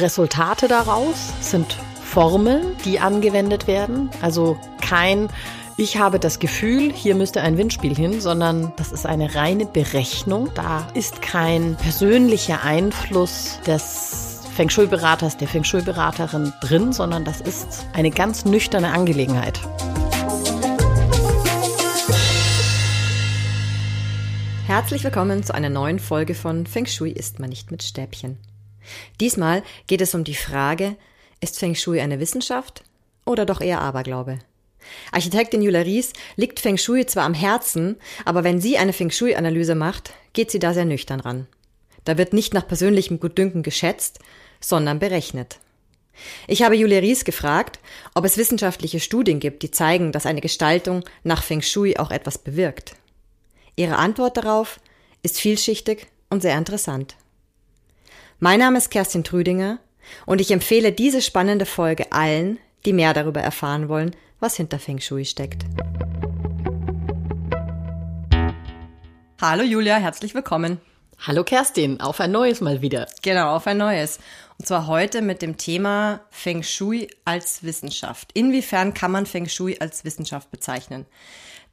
Resultate daraus sind Formeln, die angewendet werden. Also kein ich habe das Gefühl, hier müsste ein Windspiel hin, sondern das ist eine reine Berechnung. Da ist kein persönlicher Einfluss des Feng Shui-Beraters, der Feng Shui-Beraterin drin, sondern das ist eine ganz nüchterne Angelegenheit. Herzlich willkommen zu einer neuen Folge von Feng Shui isst man nicht mit Stäbchen. Diesmal geht es um die Frage, ist Feng Shui eine Wissenschaft oder doch eher Aberglaube? Architektin Julia Ries liegt Feng Shui zwar am Herzen, aber wenn sie eine Feng Shui-Analyse macht, geht sie da sehr nüchtern ran. Da wird nicht nach persönlichem Gutdünken geschätzt, sondern berechnet. Ich habe Julia Ries gefragt, ob es wissenschaftliche Studien gibt, die zeigen, dass eine Gestaltung nach Feng Shui auch etwas bewirkt. Ihre Antwort darauf ist vielschichtig und sehr interessant. Mein Name ist Kerstin Trüdinger und ich empfehle diese spannende Folge allen, die mehr darüber erfahren wollen, was hinter Feng Shui steckt. Hallo Julia, herzlich willkommen. Hallo Kerstin, auf ein neues Mal wieder. Genau, auf ein neues. Und zwar heute mit dem Thema Feng Shui als Wissenschaft. Inwiefern kann man Feng Shui als Wissenschaft bezeichnen?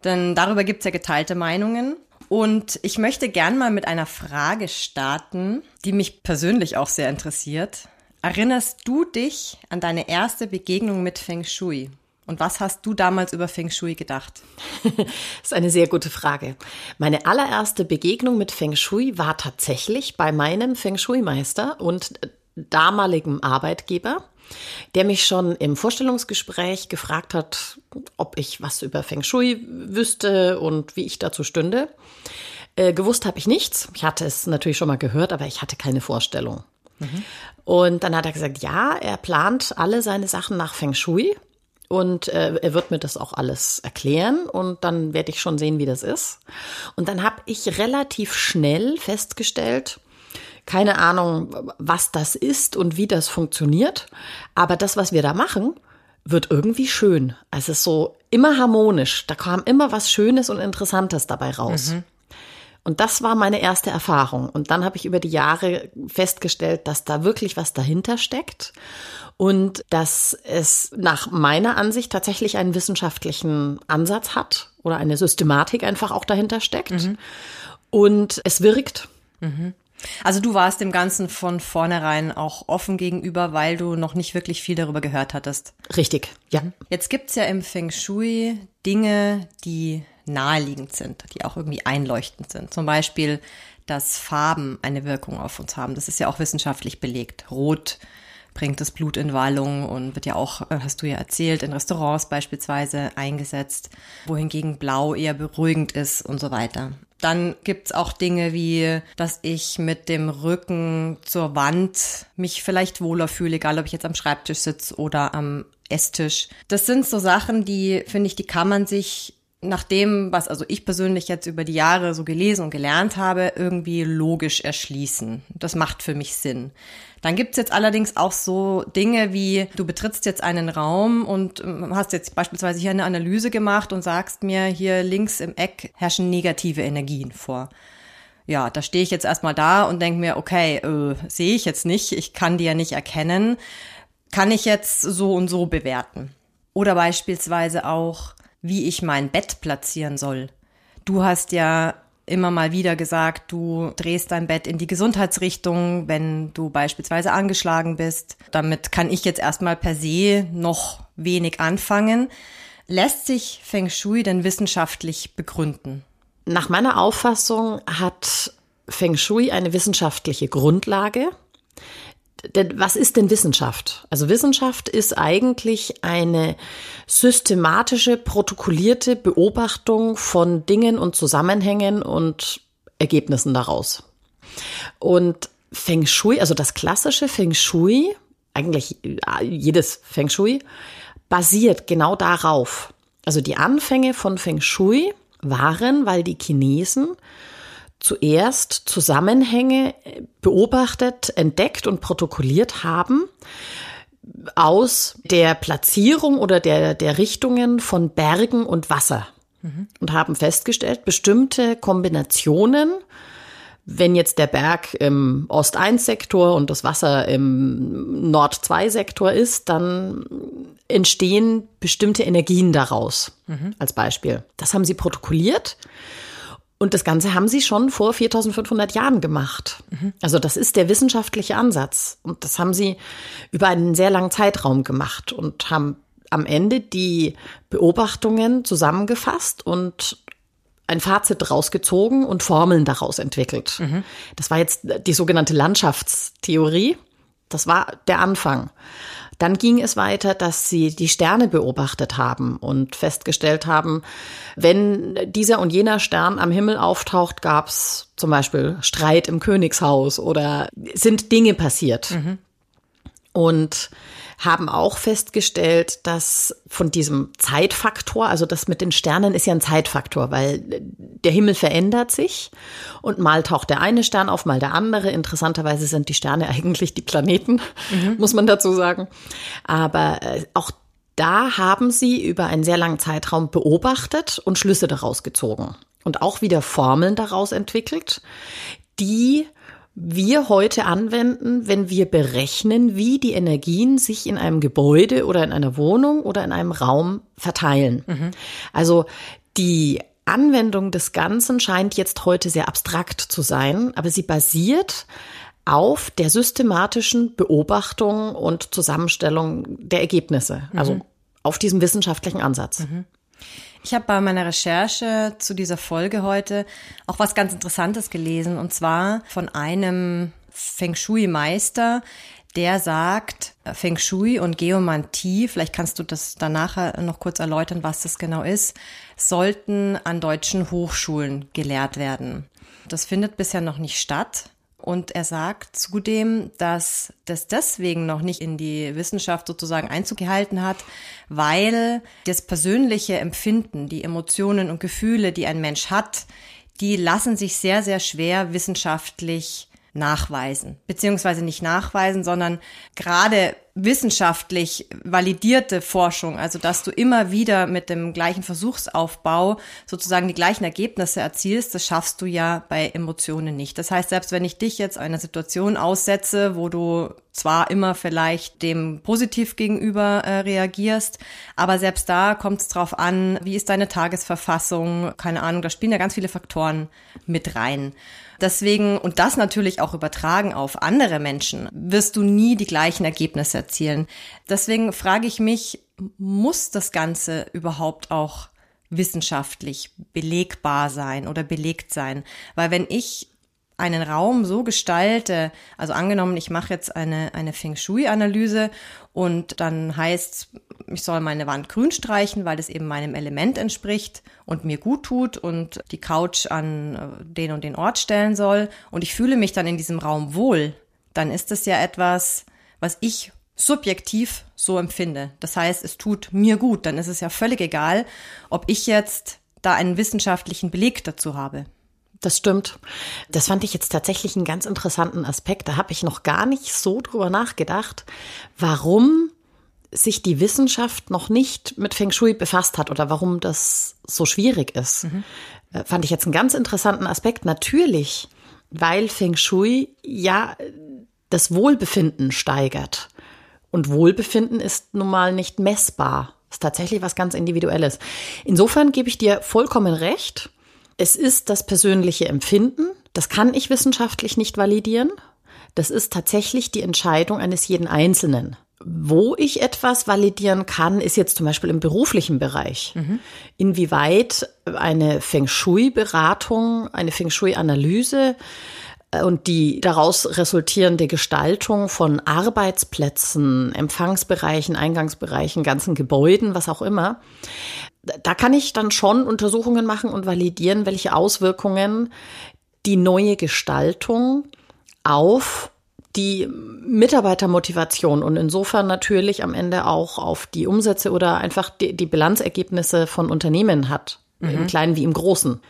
Denn darüber gibt es ja geteilte Meinungen. Und ich möchte gern mal mit einer Frage starten, die mich persönlich auch sehr interessiert. Erinnerst du dich an deine erste Begegnung mit Feng Shui? Und was hast du damals über Feng Shui gedacht? das ist eine sehr gute Frage. Meine allererste Begegnung mit Feng Shui war tatsächlich bei meinem Feng Shui-Meister und damaligem Arbeitgeber, der mich schon im Vorstellungsgespräch gefragt hat, ob ich was über Feng Shui wüsste und wie ich dazu stünde. Äh, gewusst habe ich nichts. Ich hatte es natürlich schon mal gehört, aber ich hatte keine Vorstellung. Mhm. Und dann hat er gesagt, ja, er plant alle seine Sachen nach Feng Shui und äh, er wird mir das auch alles erklären und dann werde ich schon sehen, wie das ist. Und dann habe ich relativ schnell festgestellt, keine Ahnung, was das ist und wie das funktioniert, aber das, was wir da machen, wird irgendwie schön. Also es ist so immer harmonisch. Da kam immer was Schönes und Interessantes dabei raus. Mhm. Und das war meine erste Erfahrung. Und dann habe ich über die Jahre festgestellt, dass da wirklich was dahinter steckt und dass es nach meiner Ansicht tatsächlich einen wissenschaftlichen Ansatz hat oder eine Systematik einfach auch dahinter steckt. Mhm. Und es wirkt. Mhm. Also du warst dem Ganzen von vornherein auch offen gegenüber, weil du noch nicht wirklich viel darüber gehört hattest. Richtig, ja. Jetzt gibt's ja im Feng Shui Dinge, die naheliegend sind, die auch irgendwie einleuchtend sind. Zum Beispiel, dass Farben eine Wirkung auf uns haben. Das ist ja auch wissenschaftlich belegt. Rot bringt das Blut in Wallung und wird ja auch, äh, hast du ja erzählt, in Restaurants beispielsweise eingesetzt, wohingegen Blau eher beruhigend ist und so weiter. Dann gibt's auch Dinge wie, dass ich mit dem Rücken zur Wand mich vielleicht wohler fühle, egal ob ich jetzt am Schreibtisch sitze oder am Esstisch. Das sind so Sachen, die, finde ich, die kann man sich nach dem, was also ich persönlich jetzt über die Jahre so gelesen und gelernt habe, irgendwie logisch erschließen. Das macht für mich Sinn. Dann gibt's jetzt allerdings auch so Dinge wie, du betrittst jetzt einen Raum und ähm, hast jetzt beispielsweise hier eine Analyse gemacht und sagst mir, hier links im Eck herrschen negative Energien vor. Ja, da stehe ich jetzt erstmal da und denke mir, okay, äh, sehe ich jetzt nicht, ich kann die ja nicht erkennen. Kann ich jetzt so und so bewerten? Oder beispielsweise auch, wie ich mein Bett platzieren soll. Du hast ja immer mal wieder gesagt, du drehst dein Bett in die Gesundheitsrichtung, wenn du beispielsweise angeschlagen bist. Damit kann ich jetzt erstmal per se noch wenig anfangen. Lässt sich Feng Shui denn wissenschaftlich begründen? Nach meiner Auffassung hat Feng Shui eine wissenschaftliche Grundlage denn was ist denn Wissenschaft? Also Wissenschaft ist eigentlich eine systematische, protokollierte Beobachtung von Dingen und Zusammenhängen und Ergebnissen daraus. Und Feng Shui, also das klassische Feng Shui, eigentlich jedes Feng Shui, basiert genau darauf. Also die Anfänge von Feng Shui waren, weil die Chinesen zuerst Zusammenhänge beobachtet, entdeckt und protokolliert haben aus der Platzierung oder der, der Richtungen von Bergen und Wasser mhm. und haben festgestellt, bestimmte Kombinationen wenn jetzt der Berg im Ost-1-Sektor und das Wasser im Nord-2-Sektor ist, dann entstehen bestimmte Energien daraus, mhm. als Beispiel. Das haben sie protokolliert. Und das Ganze haben sie schon vor 4500 Jahren gemacht. Mhm. Also das ist der wissenschaftliche Ansatz. Und das haben sie über einen sehr langen Zeitraum gemacht und haben am Ende die Beobachtungen zusammengefasst und ein Fazit rausgezogen und Formeln daraus entwickelt. Mhm. Das war jetzt die sogenannte Landschaftstheorie. Das war der Anfang. Dann ging es weiter, dass sie die Sterne beobachtet haben und festgestellt haben, wenn dieser und jener Stern am Himmel auftaucht, gab es zum Beispiel Streit im Königshaus oder sind Dinge passiert. Mhm. Und haben auch festgestellt, dass von diesem Zeitfaktor, also das mit den Sternen ist ja ein Zeitfaktor, weil der Himmel verändert sich und mal taucht der eine Stern auf, mal der andere. Interessanterweise sind die Sterne eigentlich die Planeten, mhm. muss man dazu sagen. Aber äh, auch da haben sie über einen sehr langen Zeitraum beobachtet und Schlüsse daraus gezogen und auch wieder Formeln daraus entwickelt, die wir heute anwenden, wenn wir berechnen, wie die Energien sich in einem Gebäude oder in einer Wohnung oder in einem Raum verteilen. Mhm. Also die Anwendung des Ganzen scheint jetzt heute sehr abstrakt zu sein, aber sie basiert auf der systematischen Beobachtung und Zusammenstellung der Ergebnisse, also mhm. auf diesem wissenschaftlichen Ansatz. Mhm. Ich habe bei meiner Recherche zu dieser Folge heute auch was ganz Interessantes gelesen und zwar von einem Feng Shui-Meister, der sagt, äh, Feng Shui und Geomantie, vielleicht kannst du das danach noch kurz erläutern, was das genau ist, sollten an deutschen Hochschulen gelehrt werden. Das findet bisher noch nicht statt. Und er sagt zudem, dass das deswegen noch nicht in die Wissenschaft sozusagen Einzug gehalten hat, weil das persönliche Empfinden, die Emotionen und Gefühle, die ein Mensch hat, die lassen sich sehr, sehr schwer wissenschaftlich nachweisen. Beziehungsweise nicht nachweisen, sondern gerade wissenschaftlich validierte Forschung, also dass du immer wieder mit dem gleichen Versuchsaufbau sozusagen die gleichen Ergebnisse erzielst, das schaffst du ja bei Emotionen nicht. Das heißt, selbst wenn ich dich jetzt einer Situation aussetze, wo du zwar immer vielleicht dem positiv gegenüber äh, reagierst, aber selbst da kommt es drauf an, wie ist deine Tagesverfassung, keine Ahnung, da spielen ja ganz viele Faktoren mit rein. Deswegen, und das natürlich auch übertragen auf andere Menschen, wirst du nie die gleichen Ergebnisse erzielen. Deswegen frage ich mich, muss das Ganze überhaupt auch wissenschaftlich belegbar sein oder belegt sein? Weil wenn ich einen Raum so gestalte, also angenommen, ich mache jetzt eine, eine Feng Shui-Analyse und dann heißt, ich soll meine Wand grün streichen, weil das eben meinem Element entspricht und mir gut tut und die Couch an äh, den und den Ort stellen soll und ich fühle mich dann in diesem Raum wohl, dann ist das ja etwas, was ich subjektiv so empfinde. Das heißt, es tut mir gut, dann ist es ja völlig egal, ob ich jetzt da einen wissenschaftlichen Beleg dazu habe. Das stimmt. Das fand ich jetzt tatsächlich einen ganz interessanten Aspekt. Da habe ich noch gar nicht so drüber nachgedacht, warum sich die Wissenschaft noch nicht mit Feng Shui befasst hat oder warum das so schwierig ist. Mhm. Äh, fand ich jetzt einen ganz interessanten Aspekt. Natürlich, weil Feng Shui ja das Wohlbefinden steigert. Und Wohlbefinden ist nun mal nicht messbar. Ist tatsächlich was ganz Individuelles. Insofern gebe ich dir vollkommen recht. Es ist das persönliche Empfinden. Das kann ich wissenschaftlich nicht validieren. Das ist tatsächlich die Entscheidung eines jeden Einzelnen. Wo ich etwas validieren kann, ist jetzt zum Beispiel im beruflichen Bereich. Mhm. Inwieweit eine Feng Shui-Beratung, eine Feng Shui-Analyse äh, und die daraus resultierende Gestaltung von Arbeitsplätzen, Empfangsbereichen, Eingangsbereichen, ganzen Gebäuden, was auch immer, da kann ich dann schon Untersuchungen machen und validieren, welche Auswirkungen die neue Gestaltung auf die Mitarbeitermotivation und insofern natürlich am Ende auch auf die Umsätze oder einfach die, die Bilanzergebnisse von Unternehmen hat, mhm. im Kleinen wie im Großen.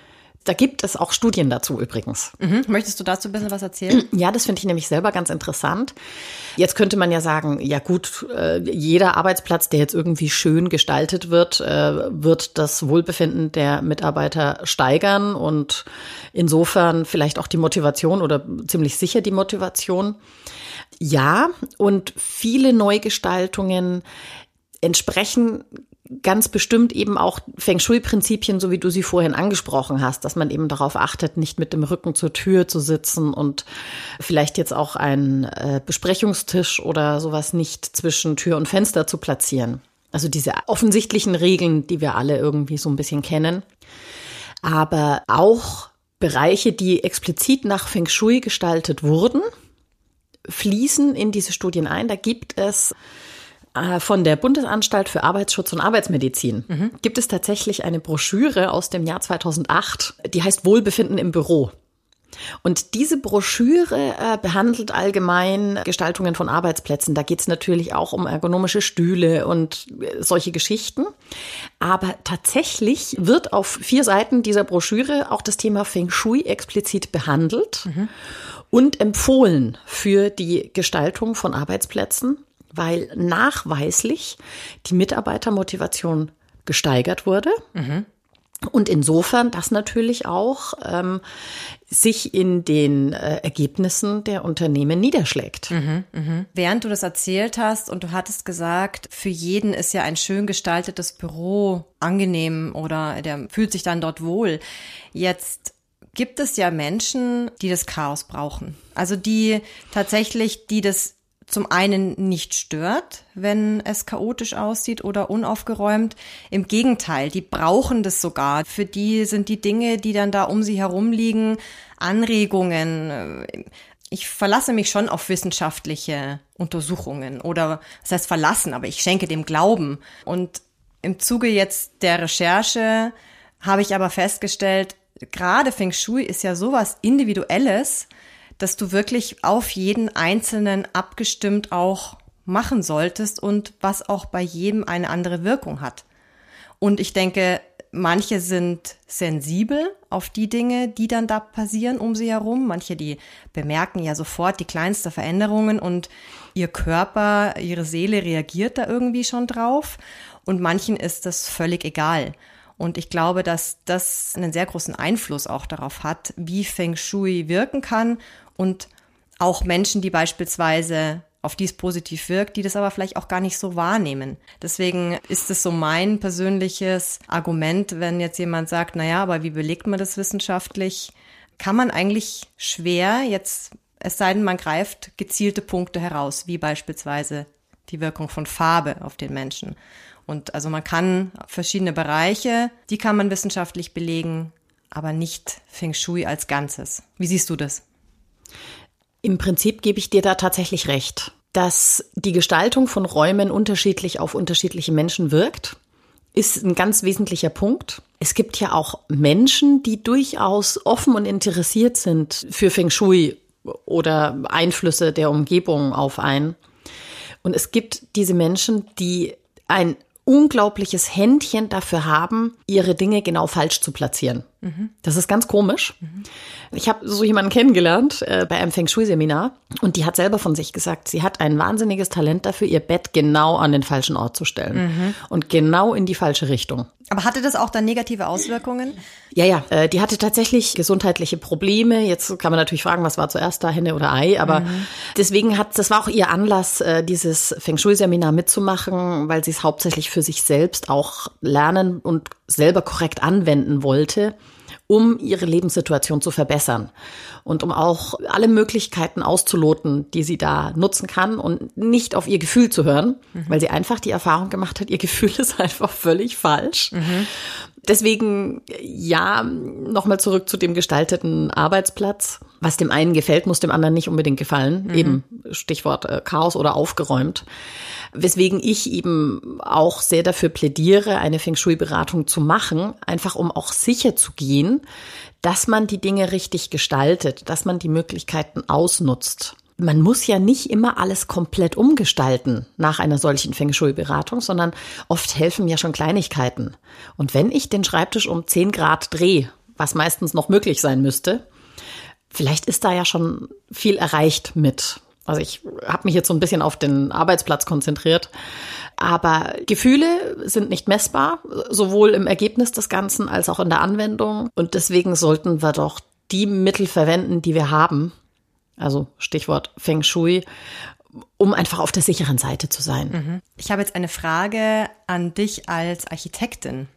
Da gibt es auch Studien dazu übrigens. Mhm. Möchtest du dazu ein bisschen was erzählen? Ja, das finde ich nämlich selber ganz interessant. Jetzt könnte man ja sagen, ja gut, äh, jeder Arbeitsplatz, der jetzt irgendwie schön gestaltet wird, äh, wird das Wohlbefinden der Mitarbeiter steigern und insofern vielleicht auch die Motivation oder ziemlich sicher die Motivation. Ja, und viele Neugestaltungen entsprechen ganz bestimmt eben auch Feng Shui-Prinzipien, so wie du sie vorhin angesprochen hast, dass man eben darauf achtet, nicht mit dem Rücken zur Tür zu sitzen und vielleicht jetzt auch einen äh, Besprechungstisch oder sowas nicht zwischen Tür und Fenster zu platzieren. Also diese offensichtlichen Regeln, die wir alle irgendwie so ein bisschen kennen. Aber auch Bereiche, die explizit nach Feng Shui gestaltet wurden, fließen in diese Studien ein. Da gibt es von der Bundesanstalt für Arbeitsschutz und Arbeitsmedizin mhm. gibt es tatsächlich eine Broschüre aus dem Jahr 2008, die heißt Wohlbefinden im Büro. Und diese Broschüre äh, behandelt allgemein Gestaltungen von Arbeitsplätzen. Da geht es natürlich auch um ergonomische Stühle und äh, solche Geschichten. Aber tatsächlich wird auf vier Seiten dieser Broschüre auch das Thema Feng Shui explizit behandelt mhm. und empfohlen für die Gestaltung von Arbeitsplätzen weil nachweislich die Mitarbeitermotivation gesteigert wurde. Mhm. Und insofern das natürlich auch ähm, sich in den äh, Ergebnissen der Unternehmen niederschlägt. Mhm, mh. Während du das erzählt hast und du hattest gesagt, für jeden ist ja ein schön gestaltetes Büro angenehm oder der fühlt sich dann dort wohl. Jetzt gibt es ja Menschen, die das Chaos brauchen. Also die tatsächlich, die das zum einen nicht stört, wenn es chaotisch aussieht oder unaufgeräumt. Im Gegenteil, die brauchen das sogar. Für die sind die Dinge, die dann da um sie herum liegen, Anregungen. Ich verlasse mich schon auf wissenschaftliche Untersuchungen oder das heißt verlassen, aber ich schenke dem Glauben. Und im Zuge jetzt der Recherche habe ich aber festgestellt, gerade Feng Shui ist ja sowas Individuelles, dass du wirklich auf jeden Einzelnen abgestimmt auch machen solltest und was auch bei jedem eine andere Wirkung hat. Und ich denke, manche sind sensibel auf die Dinge, die dann da passieren um sie herum. Manche, die bemerken ja sofort die kleinste Veränderungen und ihr Körper, ihre Seele reagiert da irgendwie schon drauf. Und manchen ist das völlig egal. Und ich glaube, dass das einen sehr großen Einfluss auch darauf hat, wie Feng Shui wirken kann und auch Menschen, die beispielsweise auf die es positiv wirkt, die das aber vielleicht auch gar nicht so wahrnehmen. Deswegen ist es so mein persönliches Argument, wenn jetzt jemand sagt, na ja, aber wie belegt man das wissenschaftlich? Kann man eigentlich schwer jetzt, es sei denn, man greift gezielte Punkte heraus, wie beispielsweise die Wirkung von Farbe auf den Menschen. Und also man kann verschiedene Bereiche, die kann man wissenschaftlich belegen, aber nicht Feng Shui als Ganzes. Wie siehst du das? Im Prinzip gebe ich dir da tatsächlich recht, dass die Gestaltung von Räumen unterschiedlich auf unterschiedliche Menschen wirkt, ist ein ganz wesentlicher Punkt. Es gibt ja auch Menschen, die durchaus offen und interessiert sind für Feng Shui oder Einflüsse der Umgebung auf einen. Und es gibt diese Menschen, die ein unglaubliches Händchen dafür haben, ihre Dinge genau falsch zu platzieren. Mhm. Das ist ganz komisch. Mhm. Ich habe so jemanden kennengelernt äh, bei einem Feng Shui-Seminar und die hat selber von sich gesagt, sie hat ein wahnsinniges Talent dafür, ihr Bett genau an den falschen Ort zu stellen mhm. und genau in die falsche Richtung. Aber hatte das auch dann negative Auswirkungen? Ja, ja, äh, die hatte tatsächlich gesundheitliche Probleme. Jetzt kann man natürlich fragen, was war zuerst da, Henne oder Ei, aber deswegen hat, das war auch ihr Anlass, äh, dieses Feng Shui-Seminar mitzumachen, weil sie es hauptsächlich für sich selbst auch lernen und selber korrekt anwenden wollte um ihre Lebenssituation zu verbessern und um auch alle Möglichkeiten auszuloten, die sie da nutzen kann und nicht auf ihr Gefühl zu hören, mhm. weil sie einfach die Erfahrung gemacht hat, ihr Gefühl ist einfach völlig falsch. Mhm. Deswegen, ja, nochmal zurück zu dem gestalteten Arbeitsplatz. Was dem einen gefällt, muss dem anderen nicht unbedingt gefallen. Mhm. Eben Stichwort äh, Chaos oder aufgeräumt. Weswegen ich eben auch sehr dafür plädiere, eine Feng Shui-Beratung zu machen, einfach um auch sicher zu gehen, dass man die Dinge richtig gestaltet, dass man die Möglichkeiten ausnutzt. Man muss ja nicht immer alles komplett umgestalten nach einer solchen Feng Shui-Beratung, sondern oft helfen ja schon Kleinigkeiten. Und wenn ich den Schreibtisch um 10 Grad drehe, was meistens noch möglich sein müsste. Vielleicht ist da ja schon viel erreicht mit. Also ich habe mich jetzt so ein bisschen auf den Arbeitsplatz konzentriert. Aber Gefühle sind nicht messbar, sowohl im Ergebnis des Ganzen als auch in der Anwendung. Und deswegen sollten wir doch die Mittel verwenden, die wir haben. Also Stichwort Feng Shui, um einfach auf der sicheren Seite zu sein. Mhm. Ich habe jetzt eine Frage an dich als Architektin.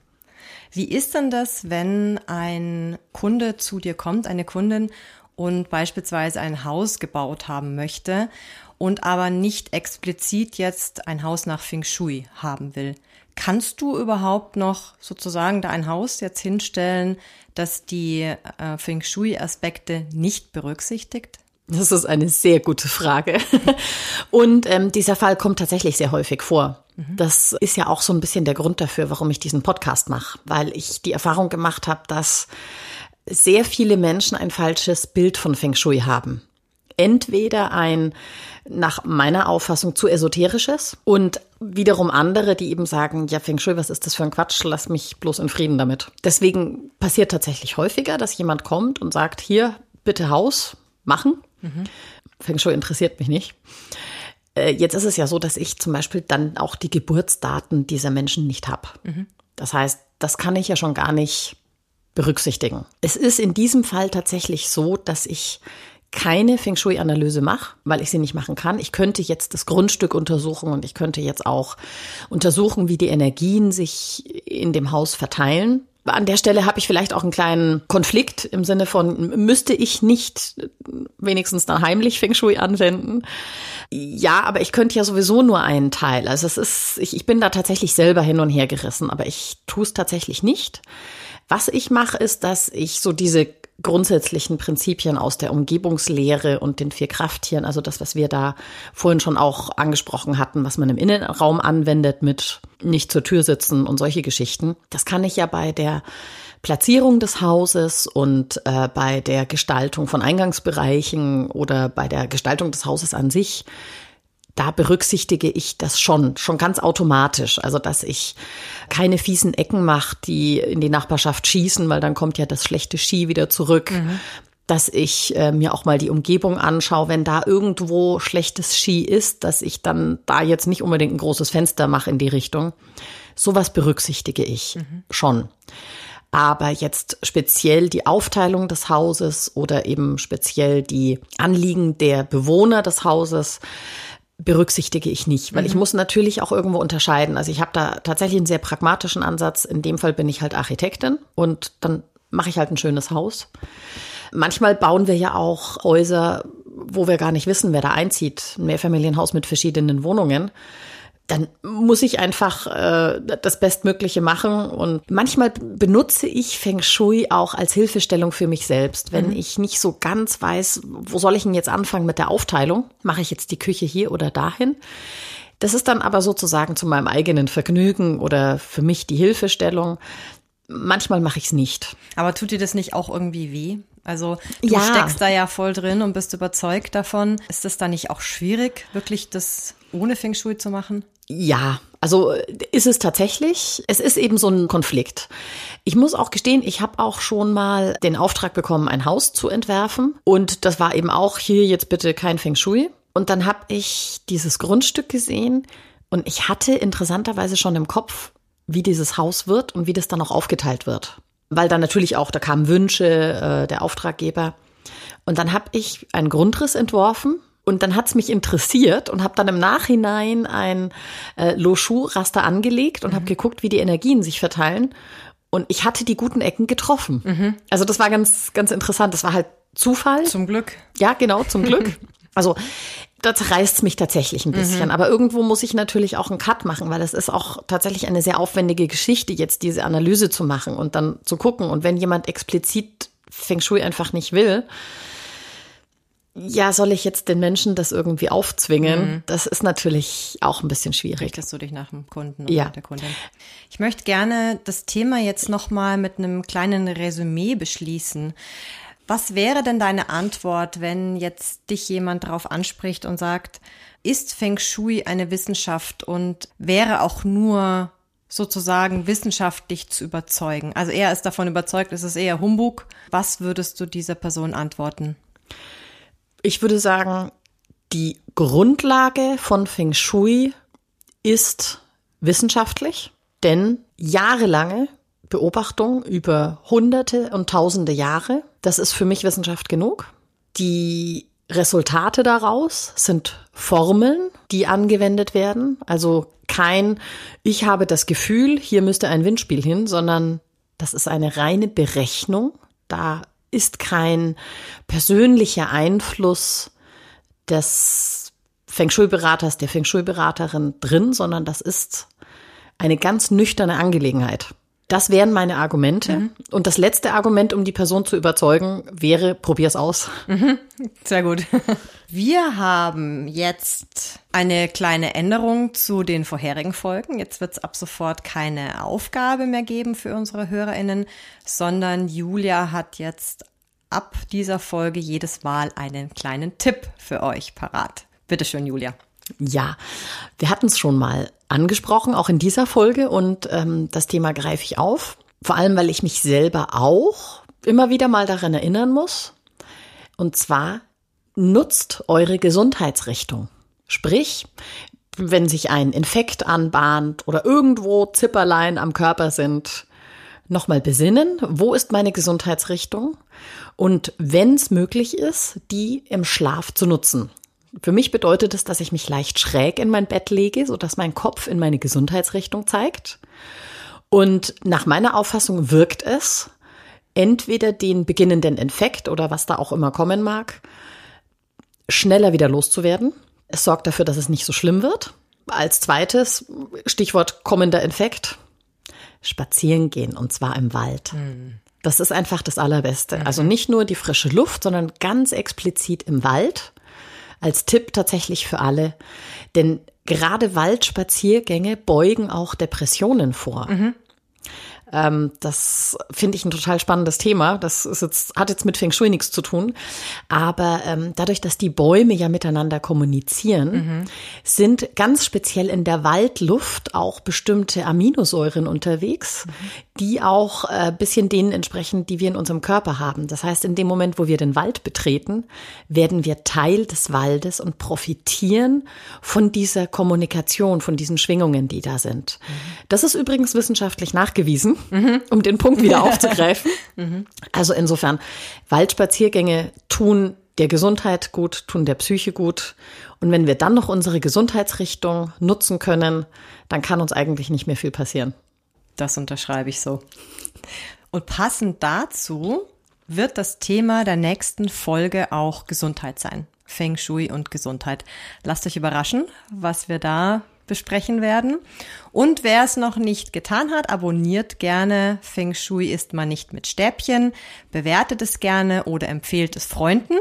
Wie ist denn das, wenn ein Kunde zu dir kommt, eine Kundin und beispielsweise ein Haus gebaut haben möchte und aber nicht explizit jetzt ein Haus nach Feng Shui haben will. Kannst du überhaupt noch sozusagen da ein Haus jetzt hinstellen, das die äh, Feng Shui-Aspekte nicht berücksichtigt? Das ist eine sehr gute Frage. Und ähm, dieser Fall kommt tatsächlich sehr häufig vor. Das ist ja auch so ein bisschen der Grund dafür, warum ich diesen Podcast mache, weil ich die Erfahrung gemacht habe, dass sehr viele Menschen ein falsches Bild von Feng Shui haben. Entweder ein nach meiner Auffassung zu esoterisches und wiederum andere, die eben sagen, ja, Feng Shui, was ist das für ein Quatsch, lass mich bloß in Frieden damit. Deswegen passiert tatsächlich häufiger, dass jemand kommt und sagt, hier, bitte Haus machen. Mhm. Feng Shui interessiert mich nicht. Äh, jetzt ist es ja so, dass ich zum Beispiel dann auch die Geburtsdaten dieser Menschen nicht habe. Mhm. Das heißt, das kann ich ja schon gar nicht berücksichtigen. Es ist in diesem Fall tatsächlich so, dass ich keine Feng Shui-Analyse mache, weil ich sie nicht machen kann. Ich könnte jetzt das Grundstück untersuchen und ich könnte jetzt auch untersuchen, wie die Energien sich in dem Haus verteilen. An der Stelle habe ich vielleicht auch einen kleinen Konflikt im Sinne von, müsste ich nicht wenigstens dann heimlich Feng Shui anwenden? Ja, aber ich könnte ja sowieso nur einen Teil. Also es ist, ich, ich bin da tatsächlich selber hin und her gerissen, aber ich tue es tatsächlich nicht. Was ich mache, ist, dass ich so diese grundsätzlichen Prinzipien aus der Umgebungslehre und den vier Krafttieren, also das, was wir da vorhin schon auch angesprochen hatten, was man im Innenraum anwendet mit nicht zur Tür sitzen und solche Geschichten. Das kann ich ja bei der Platzierung des Hauses und äh, bei der Gestaltung von Eingangsbereichen oder bei der Gestaltung des Hauses an sich da berücksichtige ich das schon, schon ganz automatisch. Also, dass ich keine fiesen Ecken mache, die in die Nachbarschaft schießen, weil dann kommt ja das schlechte Ski wieder zurück. Mhm. Dass ich äh, mir auch mal die Umgebung anschaue, wenn da irgendwo schlechtes Ski ist, dass ich dann da jetzt nicht unbedingt ein großes Fenster mache in die Richtung. Sowas berücksichtige ich mhm. schon. Aber jetzt speziell die Aufteilung des Hauses oder eben speziell die Anliegen der Bewohner des Hauses, berücksichtige ich nicht, weil mhm. ich muss natürlich auch irgendwo unterscheiden. Also ich habe da tatsächlich einen sehr pragmatischen Ansatz. In dem Fall bin ich halt Architektin und dann mache ich halt ein schönes Haus. Manchmal bauen wir ja auch Häuser, wo wir gar nicht wissen, wer da einzieht. Ein Mehrfamilienhaus mit verschiedenen Wohnungen dann muss ich einfach äh, das Bestmögliche machen. Und manchmal benutze ich Feng Shui auch als Hilfestellung für mich selbst. Wenn mhm. ich nicht so ganz weiß, wo soll ich denn jetzt anfangen mit der Aufteilung? Mache ich jetzt die Küche hier oder dahin? Das ist dann aber sozusagen zu meinem eigenen Vergnügen oder für mich die Hilfestellung. Manchmal mache ich es nicht. Aber tut dir das nicht auch irgendwie weh? Also du ja. steckst da ja voll drin und bist überzeugt davon. Ist es da nicht auch schwierig, wirklich das ohne Feng Shui zu machen? Ja, also ist es tatsächlich. Es ist eben so ein Konflikt. Ich muss auch gestehen, ich habe auch schon mal den Auftrag bekommen, ein Haus zu entwerfen. Und das war eben auch hier jetzt bitte kein Feng Shui. Und dann habe ich dieses Grundstück gesehen und ich hatte interessanterweise schon im Kopf, wie dieses Haus wird und wie das dann auch aufgeteilt wird. Weil dann natürlich auch, da kamen Wünsche äh, der Auftraggeber. Und dann habe ich einen Grundriss entworfen und dann hat's mich interessiert und habe dann im Nachhinein ein äh, Loshu-Raster angelegt und mhm. habe geguckt, wie die Energien sich verteilen. Und ich hatte die guten Ecken getroffen. Mhm. Also das war ganz, ganz interessant. Das war halt Zufall. Zum Glück. Ja, genau, zum Glück. also das reißt mich tatsächlich ein bisschen. Mhm. Aber irgendwo muss ich natürlich auch einen Cut machen, weil es ist auch tatsächlich eine sehr aufwendige Geschichte, jetzt diese Analyse zu machen und dann zu gucken. Und wenn jemand explizit Feng Shui einfach nicht will, ja, soll ich jetzt den Menschen das irgendwie aufzwingen? Mhm. Das ist natürlich auch ein bisschen schwierig. Richtest du dich nach dem Kunden oder ja. der Kundin? Ich möchte gerne das Thema jetzt nochmal mit einem kleinen Resümee beschließen. Was wäre denn deine Antwort, wenn jetzt dich jemand darauf anspricht und sagt, ist Feng Shui eine Wissenschaft und wäre auch nur sozusagen wissenschaftlich zu überzeugen? Also er ist davon überzeugt, es ist eher Humbug. Was würdest du dieser Person antworten? Ich würde sagen, die Grundlage von Feng Shui ist wissenschaftlich, denn jahrelange Beobachtung über hunderte und tausende Jahre, das ist für mich Wissenschaft genug. Die Resultate daraus sind Formeln, die angewendet werden. Also kein, ich habe das Gefühl, hier müsste ein Windspiel hin, sondern das ist eine reine Berechnung. Da ist kein persönlicher Einfluss des Feng Shui-Beraters, der Feng Shui-Beraterin drin, sondern das ist eine ganz nüchterne Angelegenheit. Das wären meine Argumente. Mhm. Und das letzte Argument, um die Person zu überzeugen, wäre, probier's aus. Mhm. Sehr gut. Wir haben jetzt eine kleine Änderung zu den vorherigen Folgen. Jetzt wird es ab sofort keine Aufgabe mehr geben für unsere HörerInnen, sondern Julia hat jetzt ab dieser Folge jedes Mal einen kleinen Tipp für euch parat. Bitte schön, Julia. Ja, wir hatten es schon mal angesprochen, auch in dieser Folge und ähm, das Thema greife ich auf. Vor allem, weil ich mich selber auch immer wieder mal daran erinnern muss. Und zwar nutzt eure Gesundheitsrichtung. Sprich, wenn sich ein Infekt anbahnt oder irgendwo Zipperlein am Körper sind, nochmal besinnen, wo ist meine Gesundheitsrichtung? Und wenn es möglich ist, die im Schlaf zu nutzen. Für mich bedeutet es, dass ich mich leicht schräg in mein Bett lege, so dass mein Kopf in meine Gesundheitsrichtung zeigt. Und nach meiner Auffassung wirkt es, entweder den beginnenden Infekt oder was da auch immer kommen mag, schneller wieder loszuwerden. Es sorgt dafür, dass es nicht so schlimm wird. Als zweites, Stichwort kommender Infekt, spazieren gehen und zwar im Wald. Mhm. Das ist einfach das Allerbeste. Mhm. Also nicht nur die frische Luft, sondern ganz explizit im Wald als Tipp tatsächlich für alle. Denn gerade Waldspaziergänge beugen auch Depressionen vor. Mhm. Ähm, das finde ich ein total spannendes Thema. Das ist jetzt, hat jetzt mit Feng Shui nichts zu tun. Aber ähm, dadurch, dass die Bäume ja miteinander kommunizieren, mhm. sind ganz speziell in der Waldluft auch bestimmte Aminosäuren unterwegs, mhm. die auch äh, bisschen denen entsprechen, die wir in unserem Körper haben. Das heißt, in dem Moment, wo wir den Wald betreten, werden wir Teil des Waldes und profitieren von dieser Kommunikation, von diesen Schwingungen, die da sind. Mhm. Das ist übrigens wissenschaftlich nachgewiesen mhm. um den Punkt wieder aufzugreifen. mhm. Also insofern, Waldspaziergänge tun der Gesundheit gut, tun der Psyche gut. Und wenn wir dann noch unsere Gesundheitsrichtung nutzen können, dann kann uns eigentlich nicht mehr viel passieren. Das unterschreibe ich so. Und passend dazu wird das Thema der nächsten Folge auch Gesundheit sein. Feng Shui und Gesundheit. Lasst euch überraschen, was wir da besprechen werden. Und wer es noch nicht getan hat, abonniert gerne Feng Shui ist man nicht mit Stäbchen, bewertet es gerne oder empfehlt es Freunden.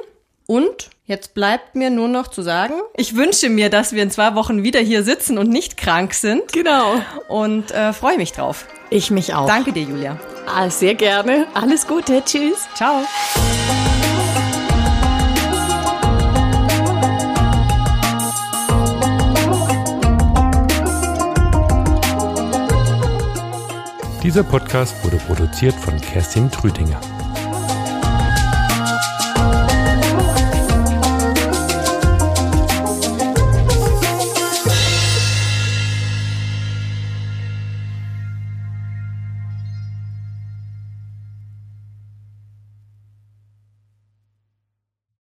Und jetzt bleibt mir nur noch zu sagen, ich wünsche mir, dass wir in zwei Wochen wieder hier sitzen und nicht krank sind. Genau. Und äh, freue mich drauf. Ich mich auch. Danke dir, Julia. Ah, sehr gerne. Alles Gute. Tschüss. Ciao. Dieser Podcast wurde produziert von Kerstin Trüdinger.